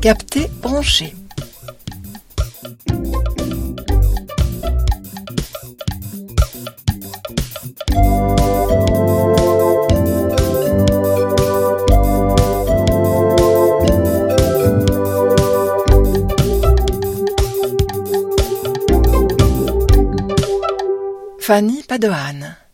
Capté branché. Fanny Padoan.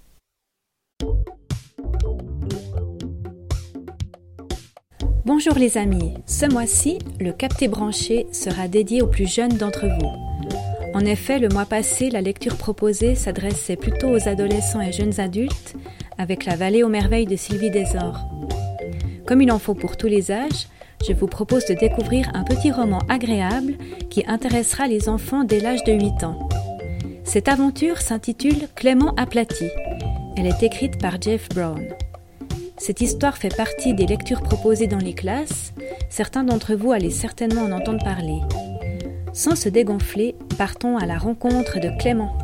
Bonjour les amis, ce mois-ci, le capté branché sera dédié aux plus jeunes d'entre vous. En effet, le mois passé, la lecture proposée s'adressait plutôt aux adolescents et jeunes adultes avec La vallée aux merveilles de Sylvie Desor. Comme il en faut pour tous les âges, je vous propose de découvrir un petit roman agréable qui intéressera les enfants dès l'âge de 8 ans. Cette aventure s'intitule Clément aplati. Elle est écrite par Jeff Brown. Cette histoire fait partie des lectures proposées dans les classes. Certains d'entre vous allaient certainement en entendre parler. Sans se dégonfler, partons à la rencontre de Clément.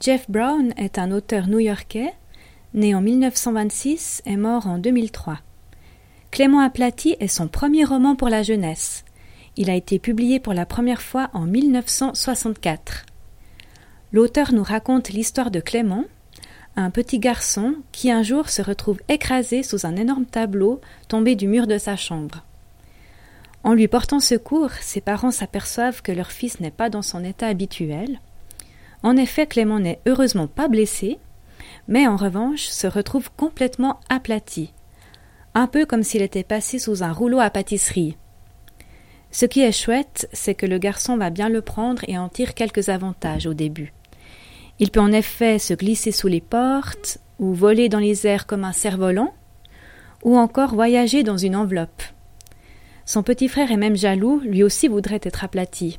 Jeff Brown est un auteur new-yorkais, né en 1926 et mort en 2003. Clément aplati est son premier roman pour la jeunesse. Il a été publié pour la première fois en 1964. L'auteur nous raconte l'histoire de Clément, un petit garçon qui un jour se retrouve écrasé sous un énorme tableau tombé du mur de sa chambre. En lui portant secours, ses parents s'aperçoivent que leur fils n'est pas dans son état habituel. En effet, Clément n'est heureusement pas blessé, mais en revanche se retrouve complètement aplati, un peu comme s'il était passé sous un rouleau à pâtisserie. Ce qui est chouette, c'est que le garçon va bien le prendre et en tire quelques avantages au début. Il peut en effet se glisser sous les portes, ou voler dans les airs comme un cerf-volant, ou encore voyager dans une enveloppe. Son petit frère est même jaloux, lui aussi voudrait être aplati.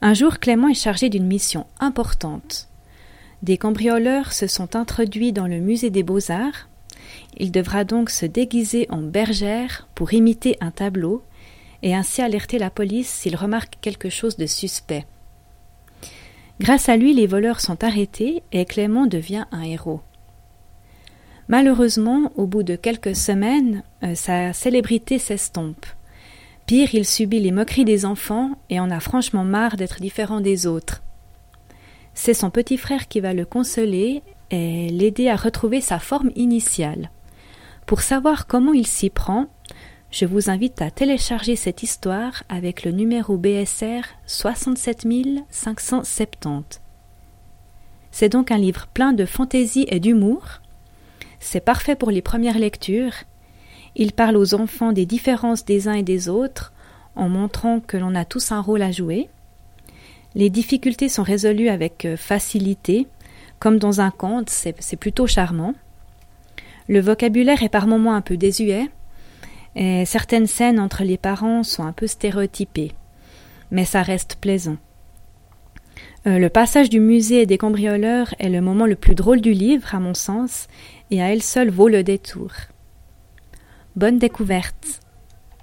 Un jour, Clément est chargé d'une mission importante. Des cambrioleurs se sont introduits dans le musée des beaux-arts. Il devra donc se déguiser en bergère pour imiter un tableau et ainsi alerter la police s'il remarque quelque chose de suspect. Grâce à lui, les voleurs sont arrêtés et Clément devient un héros. Malheureusement, au bout de quelques semaines, euh, sa célébrité s'estompe. Pire, il subit les moqueries des enfants et en a franchement marre d'être différent des autres. C'est son petit frère qui va le consoler et l'aider à retrouver sa forme initiale. Pour savoir comment il s'y prend, je vous invite à télécharger cette histoire avec le numéro BSR 67570. C'est donc un livre plein de fantaisie et d'humour. C'est parfait pour les premières lectures il parle aux enfants des différences des uns et des autres, en montrant que l'on a tous un rôle à jouer. Les difficultés sont résolues avec euh, facilité, comme dans un conte, c'est plutôt charmant. Le vocabulaire est par moments un peu désuet, et certaines scènes entre les parents sont un peu stéréotypées, mais ça reste plaisant. Euh, le passage du musée des cambrioleurs est le moment le plus drôle du livre, à mon sens, et à elle seule vaut le détour. Bonne découverte